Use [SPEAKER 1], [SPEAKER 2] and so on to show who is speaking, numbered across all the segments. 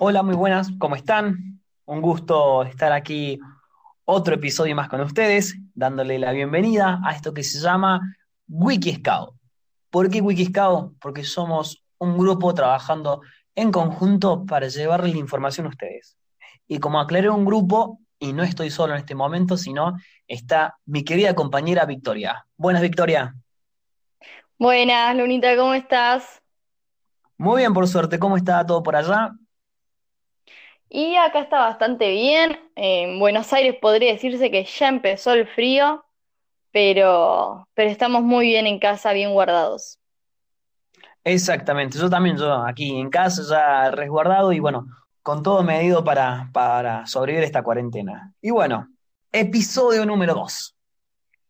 [SPEAKER 1] Hola, muy buenas, ¿cómo están? Un gusto estar aquí otro episodio más con ustedes, dándole la bienvenida a esto que se llama WikiScout. ¿Por qué WikiScout? Porque somos un grupo trabajando en conjunto para llevarle la información a ustedes. Y como aclaré un grupo, y no estoy solo en este momento, sino está mi querida compañera Victoria. Buenas, Victoria.
[SPEAKER 2] Buenas, Lunita, ¿cómo estás?
[SPEAKER 1] Muy bien, por suerte. ¿Cómo está todo por allá?
[SPEAKER 2] Y acá está bastante bien. En Buenos Aires podría decirse que ya empezó el frío, pero, pero estamos muy bien en casa, bien guardados.
[SPEAKER 1] Exactamente, yo también, yo aquí en casa ya resguardado y bueno, con todo medido para, para sobrevivir esta cuarentena. Y bueno, episodio número 2.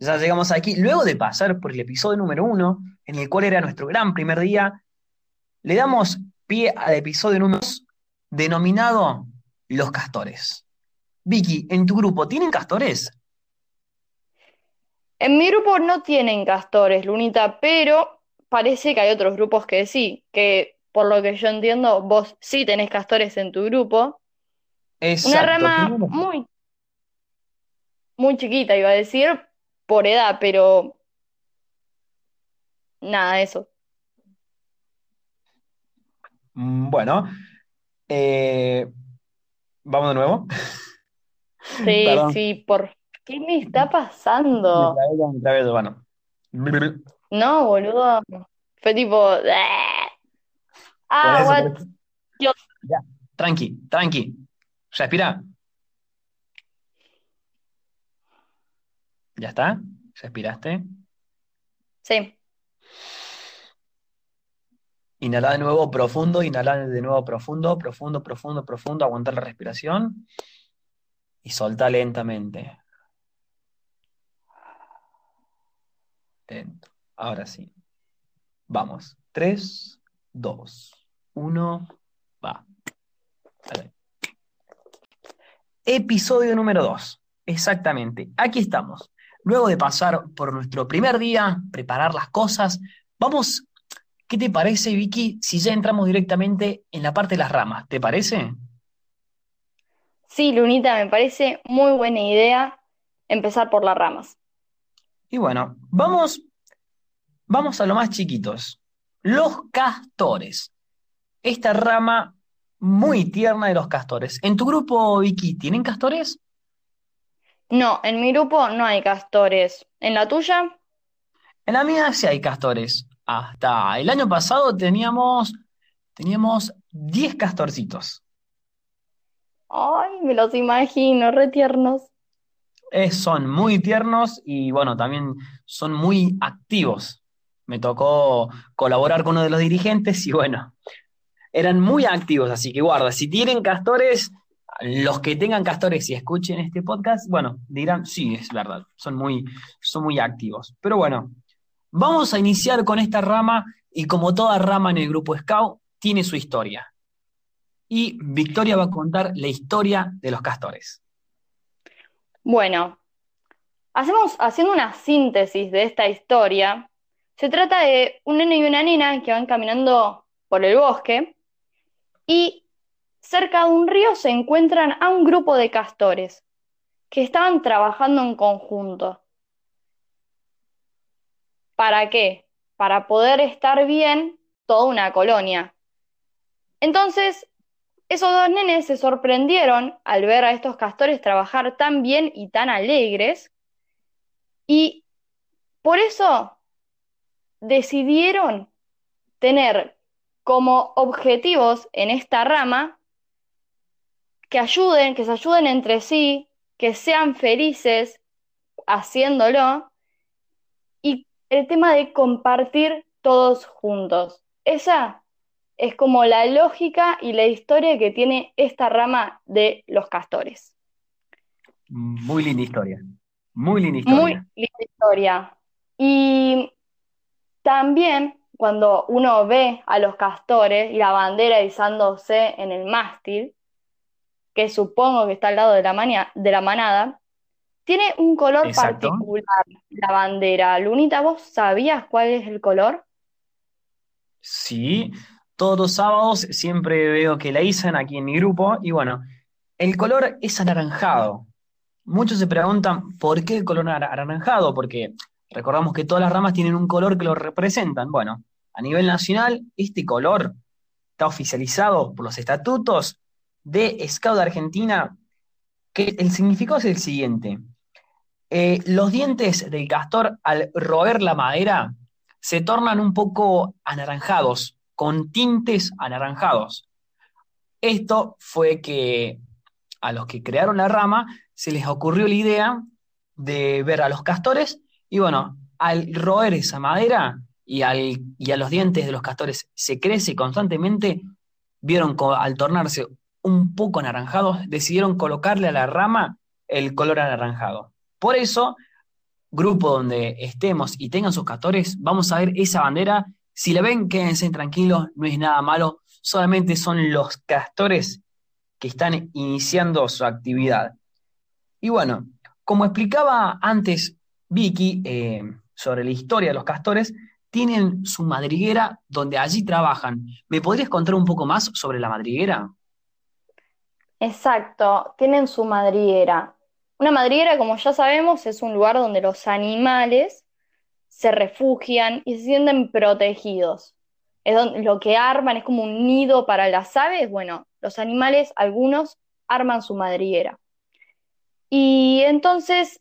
[SPEAKER 1] Ya llegamos aquí, luego de pasar por el episodio número 1, en el cual era nuestro gran primer día, le damos pie al episodio número 2, denominado Los Castores. Vicky, ¿en tu grupo tienen castores?
[SPEAKER 2] En mi grupo no tienen castores, Lunita, pero parece que hay otros grupos que sí, que por lo que yo entiendo, vos sí tenés castores en tu grupo.
[SPEAKER 1] Exacto.
[SPEAKER 2] Una rama muy, muy chiquita, iba a decir, por edad, pero nada, eso.
[SPEAKER 1] Mm, Bueno, eh, vamos de nuevo.
[SPEAKER 2] Sí,
[SPEAKER 1] Perdón.
[SPEAKER 2] sí, por... ¿Qué me está pasando?
[SPEAKER 1] Vez, bueno.
[SPEAKER 2] No, boludo. Fue tipo. "Ah, what? Dios.
[SPEAKER 1] Ya, tranqui, tranqui. Respira. ¿Ya está? ¿Respiraste?
[SPEAKER 2] Sí.
[SPEAKER 1] Inhala de nuevo profundo, inhala de nuevo profundo, profundo, profundo, profundo, aguantar la respiración y solta lentamente. Lento. Ahora sí. Vamos. 3, 2, 1, va. Episodio número 2. Exactamente. Aquí estamos. Luego de pasar por nuestro primer día, preparar las cosas, vamos ¿Qué te parece, Vicky, si ya entramos directamente en la parte de las ramas? ¿Te parece?
[SPEAKER 2] Sí, Lunita, me parece muy buena idea empezar por las ramas.
[SPEAKER 1] Y bueno, vamos, vamos a lo más chiquitos. Los castores. Esta rama muy tierna de los castores. ¿En tu grupo, Vicky, tienen castores?
[SPEAKER 2] No, en mi grupo no hay castores. ¿En la tuya?
[SPEAKER 1] En la mía sí hay castores. Hasta el año pasado teníamos, teníamos 10 castorcitos.
[SPEAKER 2] Ay, me los imagino, re tiernos.
[SPEAKER 1] Eh, son muy tiernos y bueno, también son muy activos. Me tocó colaborar con uno de los dirigentes y bueno, eran muy activos, así que guarda, si tienen castores, los que tengan castores y escuchen este podcast, bueno, dirán, sí, es verdad, son muy, son muy activos. Pero bueno, vamos a iniciar con esta rama y como toda rama en el grupo Scout, tiene su historia. Y Victoria va a contar la historia de los castores.
[SPEAKER 2] Bueno, hacemos, haciendo una síntesis de esta historia, se trata de un nene y una nena que van caminando por el bosque y cerca de un río se encuentran a un grupo de castores que estaban trabajando en conjunto. ¿Para qué? Para poder estar bien toda una colonia. Entonces, esos dos nenes se sorprendieron al ver a estos castores trabajar tan bien y tan alegres y por eso decidieron tener como objetivos en esta rama que ayuden, que se ayuden entre sí, que sean felices haciéndolo y el tema de compartir todos juntos. Esa es como la lógica y la historia que tiene esta rama de los castores.
[SPEAKER 1] Muy linda historia. Muy linda historia.
[SPEAKER 2] Muy linda historia. Y también cuando uno ve a los castores y la bandera izándose en el mástil, que supongo que está al lado de la, de la manada, tiene un color
[SPEAKER 1] Exacto.
[SPEAKER 2] particular la bandera. Lunita, ¿vos sabías cuál es el color?
[SPEAKER 1] Sí, todos los sábados siempre veo que la dicen aquí en mi grupo y bueno, el color es anaranjado. Muchos se preguntan por qué el color anaranjado, porque recordamos que todas las ramas tienen un color que lo representan. Bueno, a nivel nacional, este color está oficializado por los estatutos de Scout de Argentina, que el significado es el siguiente. Eh, los dientes del castor al roer la madera se tornan un poco anaranjados, con tintes anaranjados. Esto fue que a los que crearon la rama se les ocurrió la idea de ver a los castores y bueno, al roer esa madera y, al, y a los dientes de los castores se crece constantemente, vieron al tornarse un poco anaranjados, decidieron colocarle a la rama el color anaranjado. Por eso, grupo donde estemos y tengan sus castores, vamos a ver esa bandera. Si la ven, quédense tranquilos, no es nada malo, solamente son los castores que están iniciando su actividad. Y bueno, como explicaba antes Vicky eh, sobre la historia de los castores, tienen su madriguera donde allí trabajan. ¿Me podrías contar un poco más sobre la madriguera?
[SPEAKER 2] Exacto, tienen su madriguera. Una madriguera, como ya sabemos, es un lugar donde los animales se refugian y se sienten protegidos. Es donde, lo que arman es como un nido para las aves. Bueno, los animales, algunos, arman su madriguera. Y entonces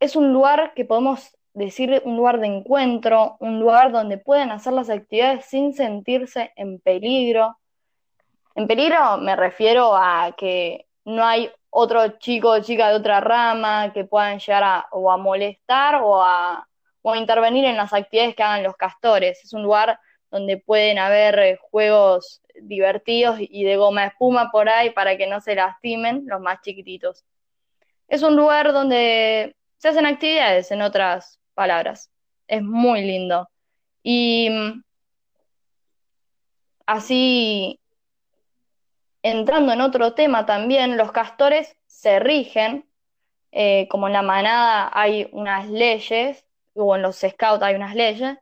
[SPEAKER 2] es un lugar que podemos decir un lugar de encuentro, un lugar donde pueden hacer las actividades sin sentirse en peligro. En peligro me refiero a que no hay otro chico o chica de otra rama que puedan llegar a, o a molestar o a, o intervenir en las actividades que hagan los castores. Es un lugar donde pueden haber eh, juegos divertidos y de goma espuma por ahí para que no se lastimen los más chiquititos. Es un lugar donde se hacen actividades, en otras palabras. Es muy lindo. Y mm, así entrando en otro tema también, los castores se rigen, eh, como en la manada hay unas leyes, o en los scouts hay unas leyes,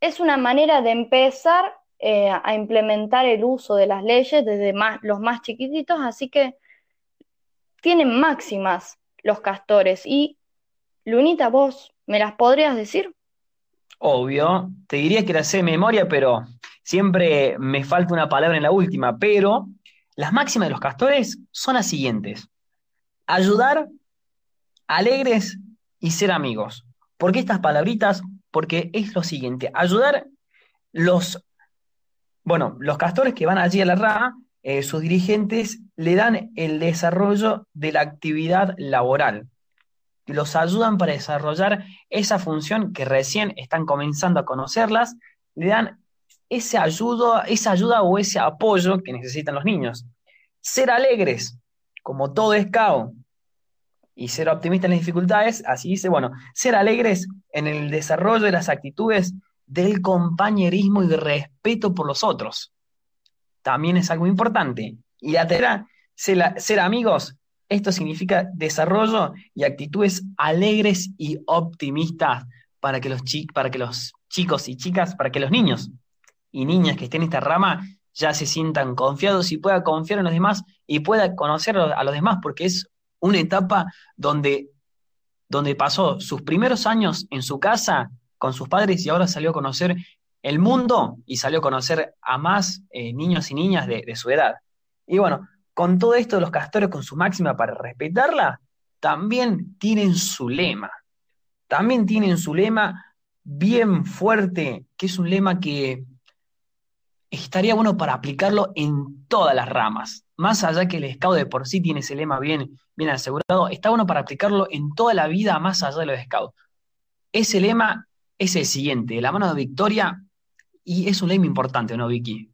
[SPEAKER 2] es una manera de empezar eh, a implementar el uso de las leyes desde los más chiquititos, así que tienen máximas los castores. Y, Lunita, vos, ¿me las podrías decir?
[SPEAKER 1] Obvio, te diría que las sé de memoria, pero siempre me falta una palabra en la última, pero las máximas de los castores son las siguientes. Ayudar, alegres y ser amigos. ¿Por qué estas palabritas? Porque es lo siguiente. Ayudar los, bueno, los castores que van allí a la RA, eh, sus dirigentes le dan el desarrollo de la actividad laboral. Los ayudan para desarrollar esa función que recién están comenzando a conocerlas, le dan ese esa ayuda o ese apoyo que necesitan los niños. Ser alegres, como todo es caos, y ser optimistas en las dificultades, así dice, bueno, ser alegres en el desarrollo de las actitudes del compañerismo y respeto por los otros. También es algo importante. Y la tercera, ser, ser amigos, esto significa desarrollo y actitudes alegres y optimistas para que los, para que los chicos y chicas, para que los niños y niñas que estén en esta rama ya se sientan confiados y pueda confiar en los demás y pueda conocer a los demás, porque es una etapa donde, donde pasó sus primeros años en su casa con sus padres y ahora salió a conocer el mundo y salió a conocer a más eh, niños y niñas de, de su edad. Y bueno, con todo esto los castores, con su máxima para respetarla, también tienen su lema. También tienen su lema bien fuerte, que es un lema que estaría bueno para aplicarlo en todas las ramas. Más allá que el scout de por sí tiene ese lema bien, bien asegurado, está bueno para aplicarlo en toda la vida más allá de los scouts. Ese lema es el siguiente, la mano de victoria, y es un lema importante, ¿no, Vicky?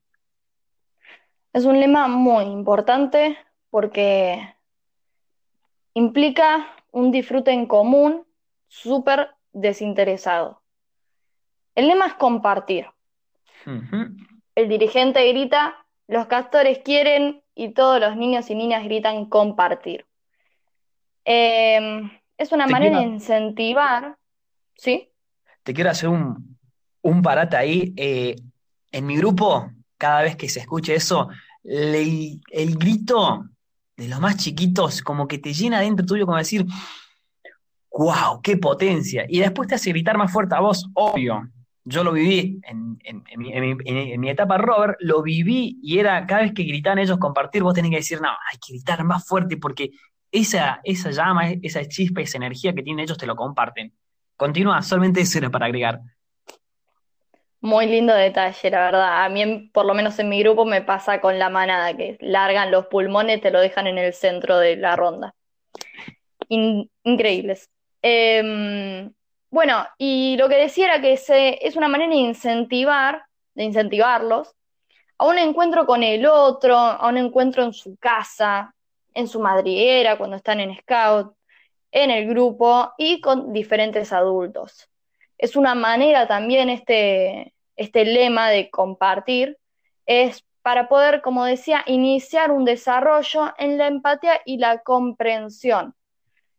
[SPEAKER 2] Es un lema muy importante porque implica un disfrute en común súper desinteresado. El lema es compartir el dirigente grita, los castores quieren y todos los niños y niñas gritan compartir. Em, es una manera de incentivar, ¿sí?
[SPEAKER 1] Te quiero hacer un, un parate ahí. Eh, en mi grupo, cada vez que se escuche eso, le- el grito de los más chiquitos como que te llena dentro tuyo como decir, wow, qué potencia. Y después te hace gritar más fuerte a vos, obvio. Yo lo viví en, mi, etapa Robert, lo viví y era cada vez que gritaban ellos compartir, vos tenés que decir, no, hay que gritar más fuerte porque esa, esa llama, esa chispa, esa energía que tienen ellos te lo comparten. Continúa, solamente eso era para agregar.
[SPEAKER 2] Muy lindo detalle, la verdad. A mí, por lo menos en mi grupo, me pasa con la manada, que largan los pulmones, te lo dejan en el centro de la ronda. In- increíbles. Em, bueno, y lo que decía era que es una manera de incentivar, de incentivarlos a un encuentro con el otro, a un encuentro en su casa, en su madriguera, cuando están en scout, en el grupo y con diferentes adultos. Es una manera también este, este lema de compartir, es para poder, como decía, iniciar un desarrollo en la empatía y la comprensión.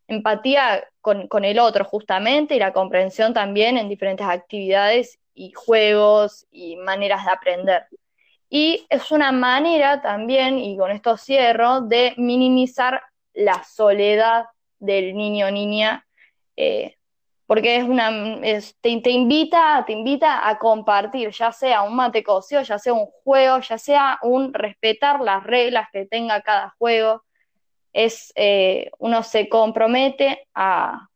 [SPEAKER 2] Empatía con, el otro justamente y la comprensión también en diferentes actividades y juegos y maneras de aprender. Y es una manera también, y con esto cierro, de minimizar la soledad del niño o niña, eh, porque es una, es- te, invita, te invita a compartir, ya sea un mate cocido, ya sea un juego, ya sea un respetar las reglas que tenga cada juego. Es, eh, uno se compromete a,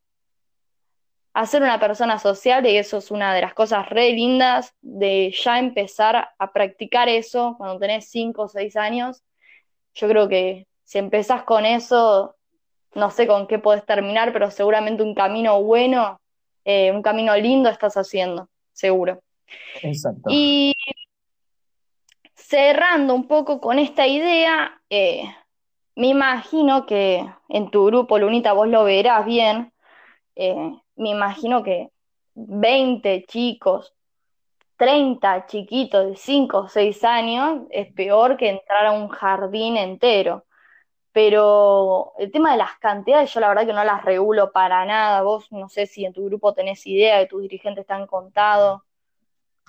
[SPEAKER 2] a ser una persona sociable y eso es una de las cosas re lindas de ya empezar a practicar eso cuando tenés 5 o 6 años. Yo creo que si empezás con eso, no sé con qué podés terminar, pero seguramente un camino bueno, eh, un camino lindo estás haciendo, seguro.
[SPEAKER 1] Exacto.
[SPEAKER 2] Y cerrando un poco con esta idea, eh, me imagino que en tu grupo, Lunita, vos lo verás bien, eh, me imagino que 20 chicos, 30 chiquitos de 5 o 6 años es peor que entrar a un jardín entero. Pero el tema de las cantidades, yo la verdad que no las regulo para nada. Vos no sé si en tu grupo tenés idea de tus dirigentes te han contado.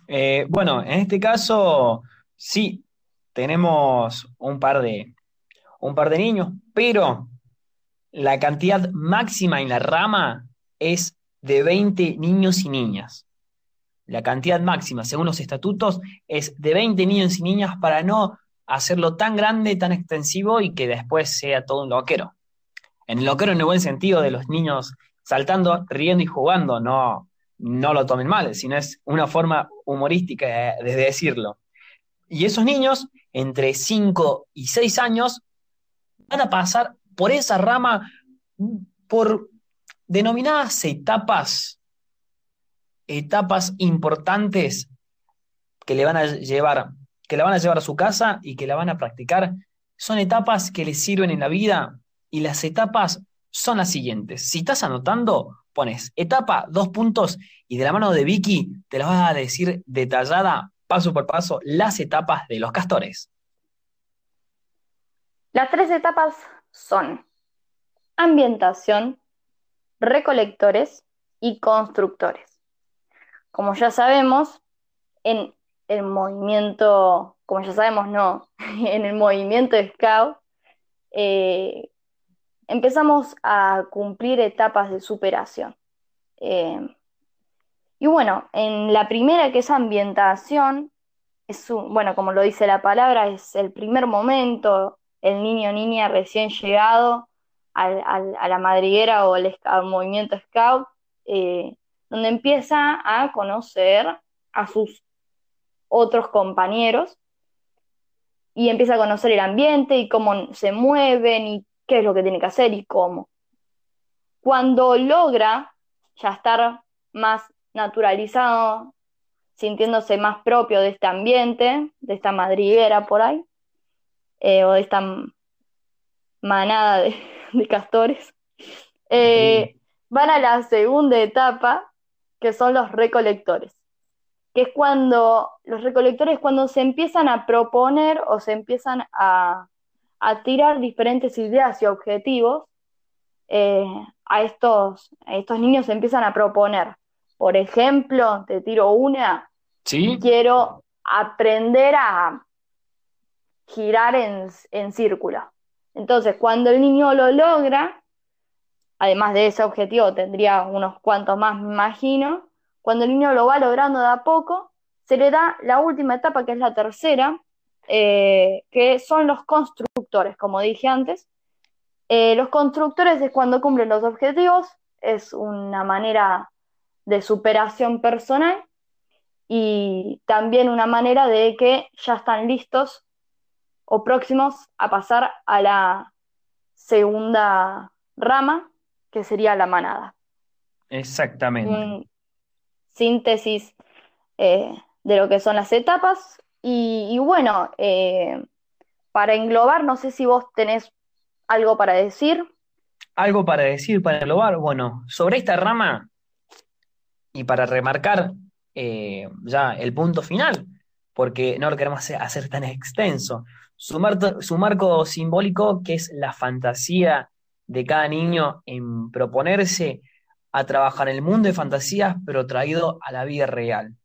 [SPEAKER 1] Eh, bueno, en este caso sí, tenemos un par de, un par de niños, pero la cantidad máxima en la rama es de 20 niños y niñas. La cantidad máxima, según los estatutos, es de 20 niños y niñas para no hacerlo tan grande, tan extensivo y que después sea todo un loquero. En loquero en el buen sentido de los niños saltando, riendo y jugando, no, no lo tomen mal, sino es una forma humorística de decirlo. Y esos niños, entre 5 y 6 años, van a pasar por esa rama por denominadas etapas, etapas importantes que le van a llevar, que la van a llevar a su casa y que la van a practicar. Son etapas que les sirven en la vida y las etapas son las siguientes. Si estás anotando, pones etapa, dos puntos y de la mano de Vicky te las vas a decir detallada, paso por paso, las etapas de los castores.
[SPEAKER 2] Las tres etapas son ambientación, recolectores y constructores. Como ya sabemos, en el movimiento, como ya sabemos, no, en el movimiento Scout, eh, empezamos a cumplir etapas de superación. Eh, y bueno, en la primera que es ambientación, es bueno, como lo dice la palabra, es el primer momento, el niño o niña recién llegado a la madriguera o al, al movimiento Scout, eh, donde empieza a conocer a sus otros compañeros y empieza a conocer el ambiente y cómo se mueven y qué es lo que tiene que hacer y cómo. Cuando logra ya estar más naturalizado, sintiéndose más propio de este ambiente, de esta madriguera por ahí, eh, o de esta manada de, de castores, eh, van a la segunda etapa, que son los recolectores que es cuando los recolectores cuando se empiezan a proponer o se empiezan a, a tirar diferentes ideas y objetivos, eh, a, estos, a estos niños se empiezan a proponer. Por ejemplo, te tiro una,
[SPEAKER 1] ¿Sí?
[SPEAKER 2] quiero aprender a, girar en, en círculo. Entonces, cuando el niño lo logra, además de ese objetivo, tendría unos cuantos más, me imagino, cuando el niño lo va logrando de a poco, se le da la última etapa, que es la tercera, eh, que son los constructores, como dije antes. Eh, los constructores es cuando cumplen los objetivos, es una manera de superación personal y también una manera de que ya están listos o próximos a pasar a la segunda rama, que sería la manada.
[SPEAKER 1] Exactamente.
[SPEAKER 2] síntesis eh, de lo que son las etapas. Y, bueno, eh, para englobar, no sé si vos tenés algo para decir.
[SPEAKER 1] Algo para decir, para englobar. Bueno, sobre esta rama, y para remarcar eh, ya el punto final, porque no lo queremos hacer, tan extenso. Su, marco simbólico, que es la fantasía de cada niño en proponerse a trabajar en el mundo de fantasías, pero traído a la vida real.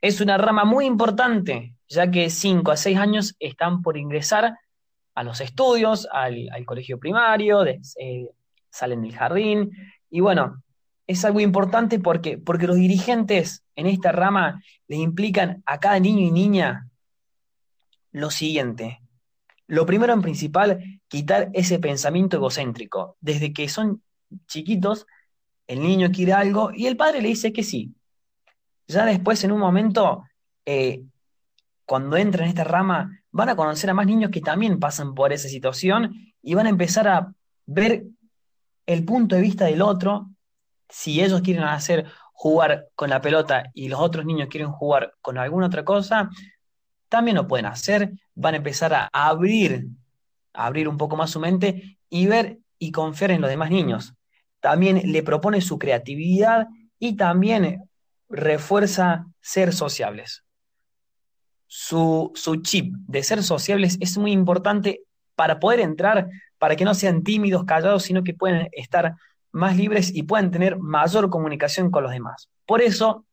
[SPEAKER 1] Es una rama muy importante, ya que 5 a 6 años están por ingresar a los estudios, al, colegio primario, eh, salen del jardín, y bueno, es algo importante porque, porque los dirigentes en esta rama le implican a cada niño y niña lo siguiente. Lo primero en principal, quitar ese pensamiento egocéntrico. Desde que son chiquitos, el niño quiere algo y el padre le dice que sí. Ya después, en un momento, eh, cuando entran en esta rama, van a conocer a más niños que también pasan por esa situación y van a empezar a ver el punto de vista del otro si ellos quieren hacer jugar con la pelota y los otros niños quieren jugar con alguna otra cosa, también lo pueden hacer, van a empezar a abrir, abrir un poco más su mente y ver y confiar en los demás niños. También le propone su creatividad y también refuerza ser sociables. Su, su chip de ser sociables es muy importante para poder entrar, para que no sean tímidos, callados, sino que pueden estar más libres y pueden tener mayor comunicación con los demás. Por eso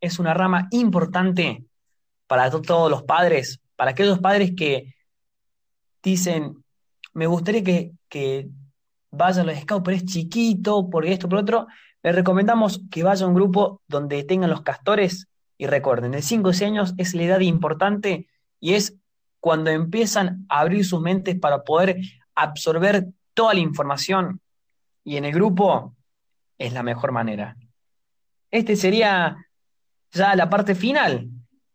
[SPEAKER 1] es una rama importante para todos los padres, para aquellos padres que dicen, me gustaría que, que vayan los scouts, pero es chiquito, por esto, por otro, les recomendamos que vaya a un grupo donde tengan los castores y recuerden, de 5 o 6 años es la edad importante y es cuando empiezan a abrir sus mentes para poder absorber toda la información y en el grupo es la mejor manera. Este sería ya la parte final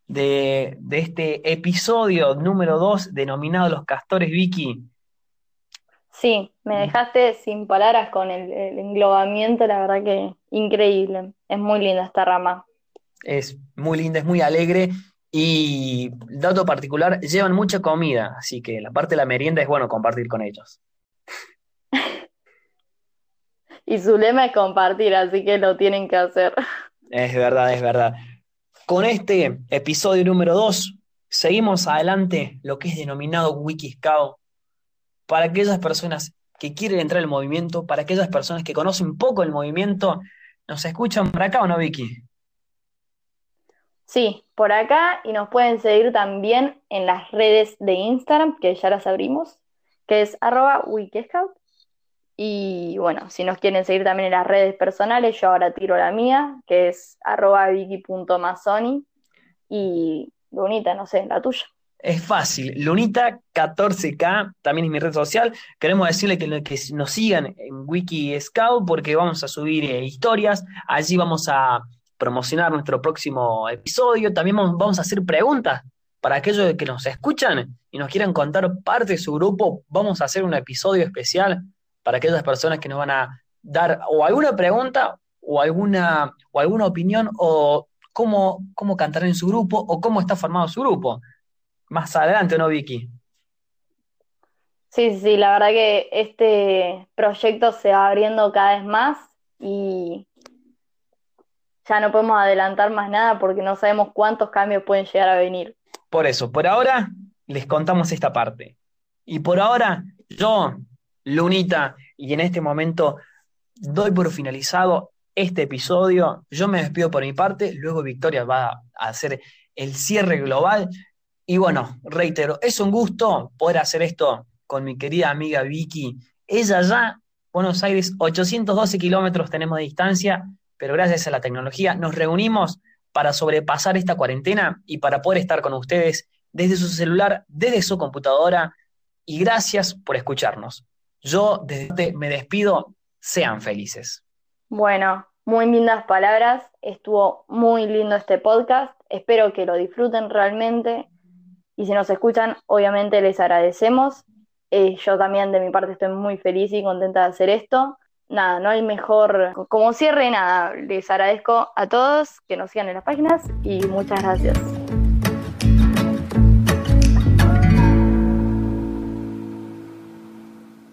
[SPEAKER 1] de, este episodio número 2 denominado Los Castores Vicky.
[SPEAKER 2] Sí, me dejaste sin palabras con el, el, englobamiento, la verdad que increíble. Es muy linda esta rama.
[SPEAKER 1] Es muy linda, es muy alegre y, dato particular, llevan mucha comida, así que la parte de la merienda es bueno compartir con ellos.
[SPEAKER 2] y su lema es compartir, así que lo tienen que hacer.
[SPEAKER 1] Es verdad, es verdad. Con este episodio número 2, seguimos adelante lo que es denominado Wikiscout para aquellas personas que quieren entrar al movimiento, para aquellas personas que conocen poco el movimiento. ¿Nos escuchan por acá o no, Vicky?
[SPEAKER 2] Sí, por acá y nos pueden seguir también en las redes de Instagram, que ya las abrimos, que es arroba wikiscout y bueno, si nos quieren seguir también en las redes personales, yo ahora tiro la mía, que es arroba. Y Lunita, no sé, la tuya.
[SPEAKER 1] Es fácil, Lunita14K, también es mi red social. Queremos decirle que, que nos sigan en Wiki Scout porque vamos a subir eh, historias. Allí vamos a promocionar nuestro próximo episodio. También vamos a hacer preguntas para aquellos que nos escuchan y nos quieran contar parte de su grupo. Vamos a hacer un episodio especial para aquellas personas que nos van a dar o alguna pregunta o alguna, o alguna opinión o cómo, cómo cantar en su grupo o cómo está formado su grupo. Más adelante, ¿no, Vicky?
[SPEAKER 2] Sí, sí, la verdad que este proyecto se va abriendo cada vez más y ya no podemos adelantar más nada porque no sabemos cuántos cambios pueden llegar a venir.
[SPEAKER 1] Por eso, por ahora les contamos esta parte. Y por ahora, yo Lunita, y en este momento doy por finalizado este episodio. Yo me despido por mi parte, luego Victoria va a hacer el cierre global. Y bueno, reitero, es un gusto poder hacer esto con mi querida amiga Vicky. Ella ya, Buenos Aires, 812 kilómetros tenemos de distancia, pero gracias a la tecnología nos reunimos para sobrepasar esta cuarentena y para poder estar con ustedes desde su celular, desde su computadora. Y gracias por escucharnos. Yo desde me despido, sean felices.
[SPEAKER 2] Bueno, muy lindas palabras, estuvo muy lindo este podcast, espero que lo disfruten realmente y si nos escuchan, obviamente les agradecemos. Eh, yo también de mi parte estoy muy feliz y contenta de hacer esto. Nada, no hay mejor, como cierre nada, les agradezco a todos que nos sigan en las páginas y muchas gracias.